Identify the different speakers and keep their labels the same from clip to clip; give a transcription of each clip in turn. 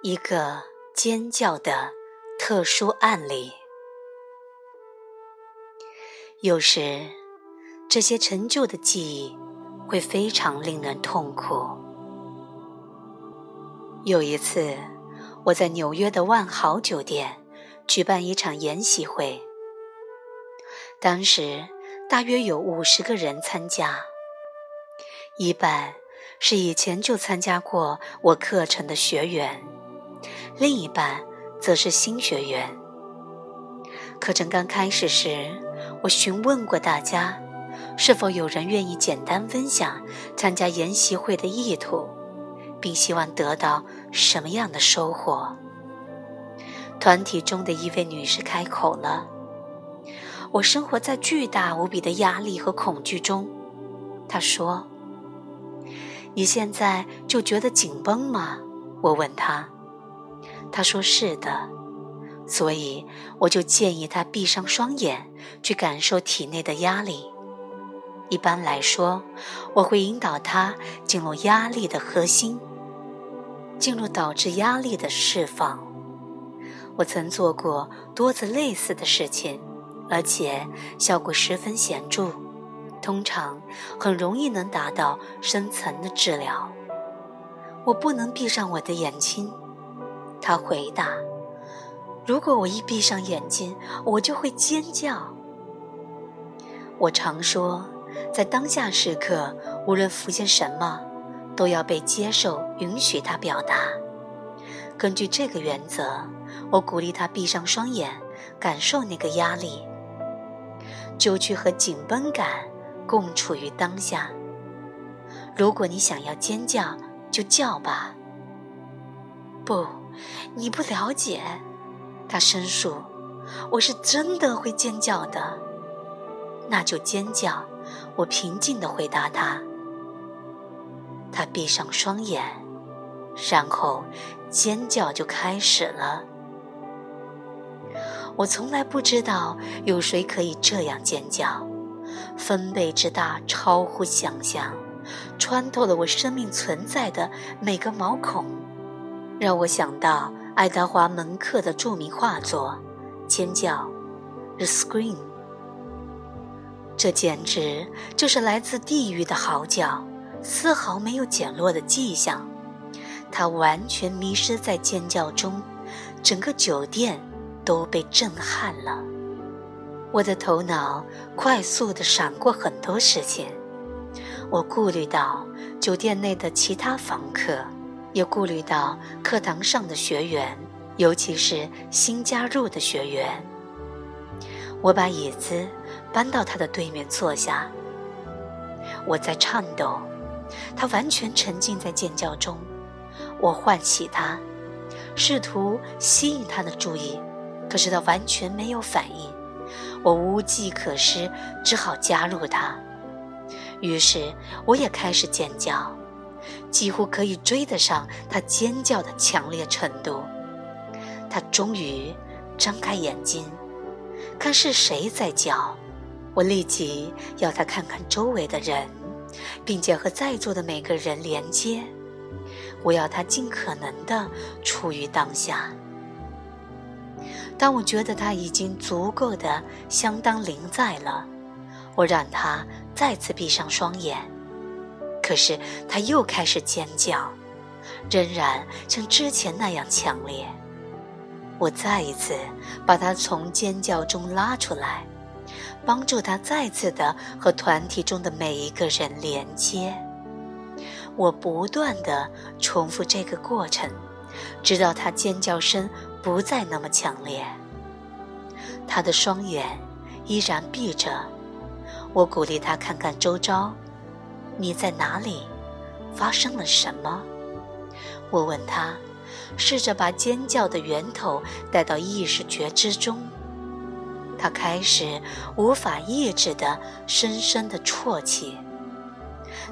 Speaker 1: 一个尖叫的特殊案例。有时，这些陈旧的记忆会非常令人痛苦。有一次，我在纽约的万豪酒店举办一场研习会，当时大约有五十个人参加，一半是以前就参加过我课程的学员。另一半则是新学员。课程刚开始时，我询问过大家，是否有人愿意简单分享参加研习会的意图，并希望得到什么样的收获。团体中的一位女士开口了：“我生活在巨大无比的压力和恐惧中。”她说：“你现在就觉得紧绷吗？”我问她。他说：“是的，所以我就建议他闭上双眼，去感受体内的压力。一般来说，我会引导他进入压力的核心，进入导致压力的释放。我曾做过多次类似的事情，而且效果十分显著，通常很容易能达到深层的治疗。我不能闭上我的眼睛。”他回答：“如果我一闭上眼睛，我就会尖叫。”我常说，在当下时刻，无论浮现什么，都要被接受、允许他表达。根据这个原则，我鼓励他闭上双眼，感受那个压力，就去和紧绷感共处于当下。如果你想要尖叫，就叫吧。不。你不了解，他申诉：“我是真的会尖叫的。”那就尖叫，我平静地回答他。他闭上双眼，然后尖叫就开始了。我从来不知道有谁可以这样尖叫，分贝之大超乎想象，穿透了我生命存在的每个毛孔。让我想到爱德华·门克的著名画作《尖叫》（The Scream）。这简直就是来自地狱的嚎叫，丝毫没有减弱的迹象。他完全迷失在尖叫中，整个酒店都被震撼了。我的头脑快速地闪过很多事情，我顾虑到酒店内的其他房客。也顾虑到课堂上的学员，尤其是新加入的学员。我把椅子搬到他的对面坐下。我在颤抖，他完全沉浸在尖叫中。我唤起他，试图吸引他的注意，可是他完全没有反应。我无计可施，只好加入他。于是我也开始尖叫。几乎可以追得上他尖叫的强烈程度。他终于张开眼睛，看是谁在叫。我立即要他看看周围的人，并且和在座的每个人连接。我要他尽可能的处于当下。当我觉得他已经足够的相当临在了，我让他再次闭上双眼。可是他又开始尖叫，仍然像之前那样强烈。我再一次把他从尖叫中拉出来，帮助他再次的和团体中的每一个人连接。我不断的重复这个过程，直到他尖叫声不再那么强烈。他的双眼依然闭着，我鼓励他看看周遭。你在哪里？发生了什么？我问他，试着把尖叫的源头带到意识觉知中。他开始无法抑制的深深的啜泣，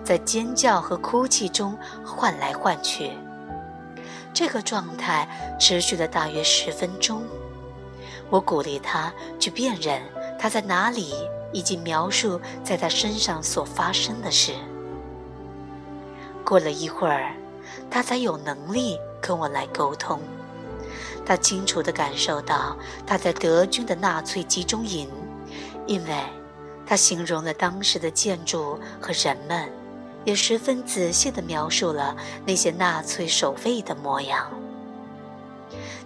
Speaker 1: 在尖叫和哭泣中换来换去。这个状态持续了大约十分钟。我鼓励他去辨认他在哪里，以及描述在他身上所发生的事。过了一会儿，他才有能力跟我来沟通。他清楚地感受到他在德军的纳粹集中营，因为他形容了当时的建筑和人们，也十分仔细地描述了那些纳粹守卫的模样。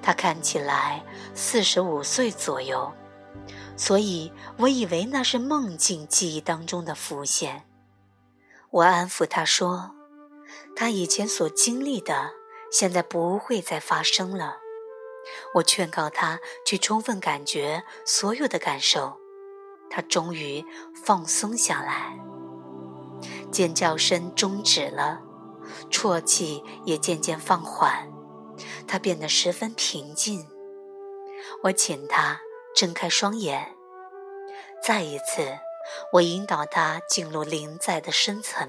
Speaker 1: 他看起来四十五岁左右，所以我以为那是梦境记忆当中的浮现。我安抚他说：“他以前所经历的，现在不会再发生了。”我劝告他去充分感觉所有的感受，他终于放松下来。尖叫声终止了，啜泣也渐渐放缓，他变得十分平静。我请他睁开双眼，再一次，我引导他进入灵在的深层，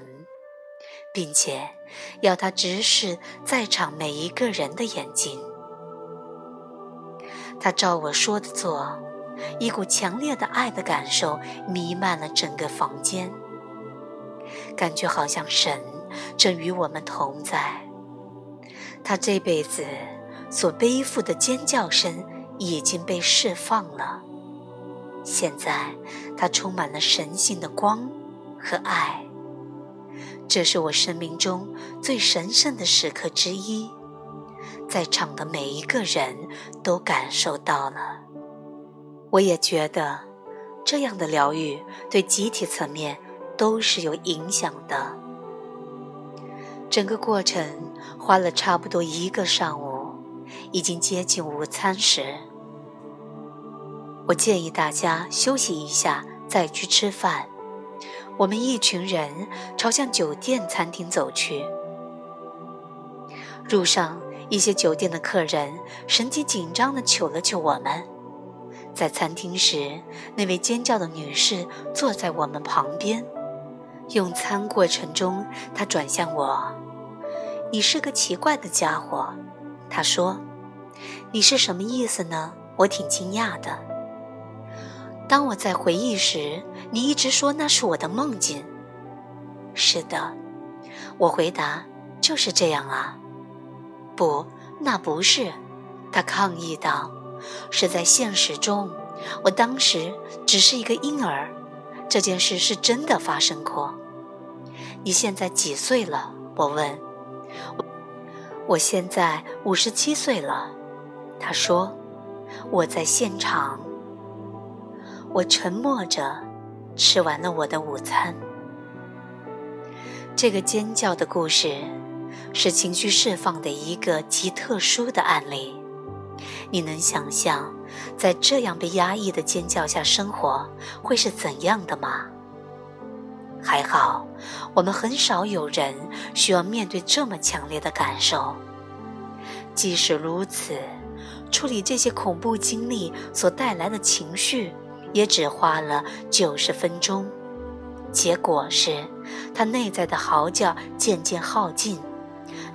Speaker 1: 并且要他直视在场每一个人的眼睛。他照我说的做，一股强烈的爱的感受弥漫了整个房间，感觉好像神正与我们同在。他这辈子所背负的尖叫声已经被释放了，现在他充满了神性的光和爱，这是我生命中最神圣的时刻之一。在场的每一个人都感受到了，我也觉得，这样的疗愈对集体层面都是有影响的。整个过程花了差不多一个上午，已经接近午餐时。我建议大家休息一下再去吃饭。我们一群人朝向酒店餐厅走去，路上。一些酒店的客人神情紧张地瞅了瞅我们。在餐厅时，那位尖叫的女士坐在我们旁边。用餐过程中，她转向我：“你是个奇怪的家伙。”她说：“你是什么意思呢？”我挺惊讶的。当我在回忆时，你一直说那是我的梦境。是的，我回答：“就是这样啊。”不，那不是，他抗议道：“是在现实中，我当时只是一个婴儿，这件事是真的发生过。”你现在几岁了？我问。我现在五十七岁了，他说。我在现场。我沉默着，吃完了我的午餐。这个尖叫的故事。是情绪释放的一个极特殊的案例。你能想象，在这样被压抑的尖叫下生活会是怎样的吗？还好，我们很少有人需要面对这么强烈的感受。即使如此，处理这些恐怖经历所带来的情绪，也只花了九十分钟。结果是，他内在的嚎叫渐渐耗尽。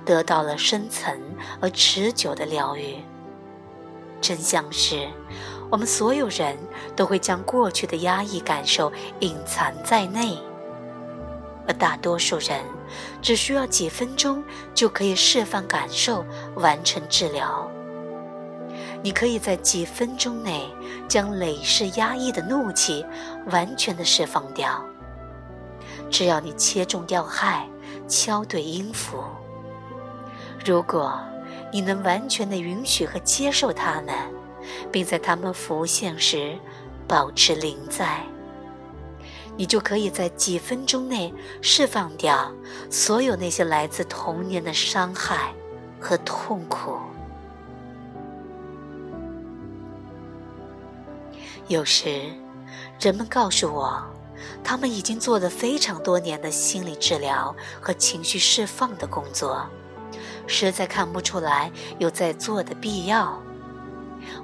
Speaker 1: 得到了深层而持久的疗愈。真相是，我们所有人都会将过去的压抑感受隐藏在内，而大多数人只需要几分钟就可以释放感受，完成治疗。你可以在几分钟内将累世压抑的怒气完全的释放掉，只要你切中要害，敲对音符。如果你能完全的允许和接受他们，并在他们浮现时保持临在，你就可以在几分钟内释放掉所有那些来自童年的伤害和痛苦。有时，人们告诉我，他们已经做了非常多年的心理治疗和情绪释放的工作。实在看不出来有在做的必要。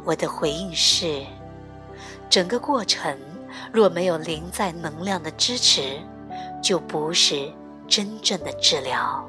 Speaker 1: 我的回应是：整个过程若没有灵在能量的支持，就不是真正的治疗。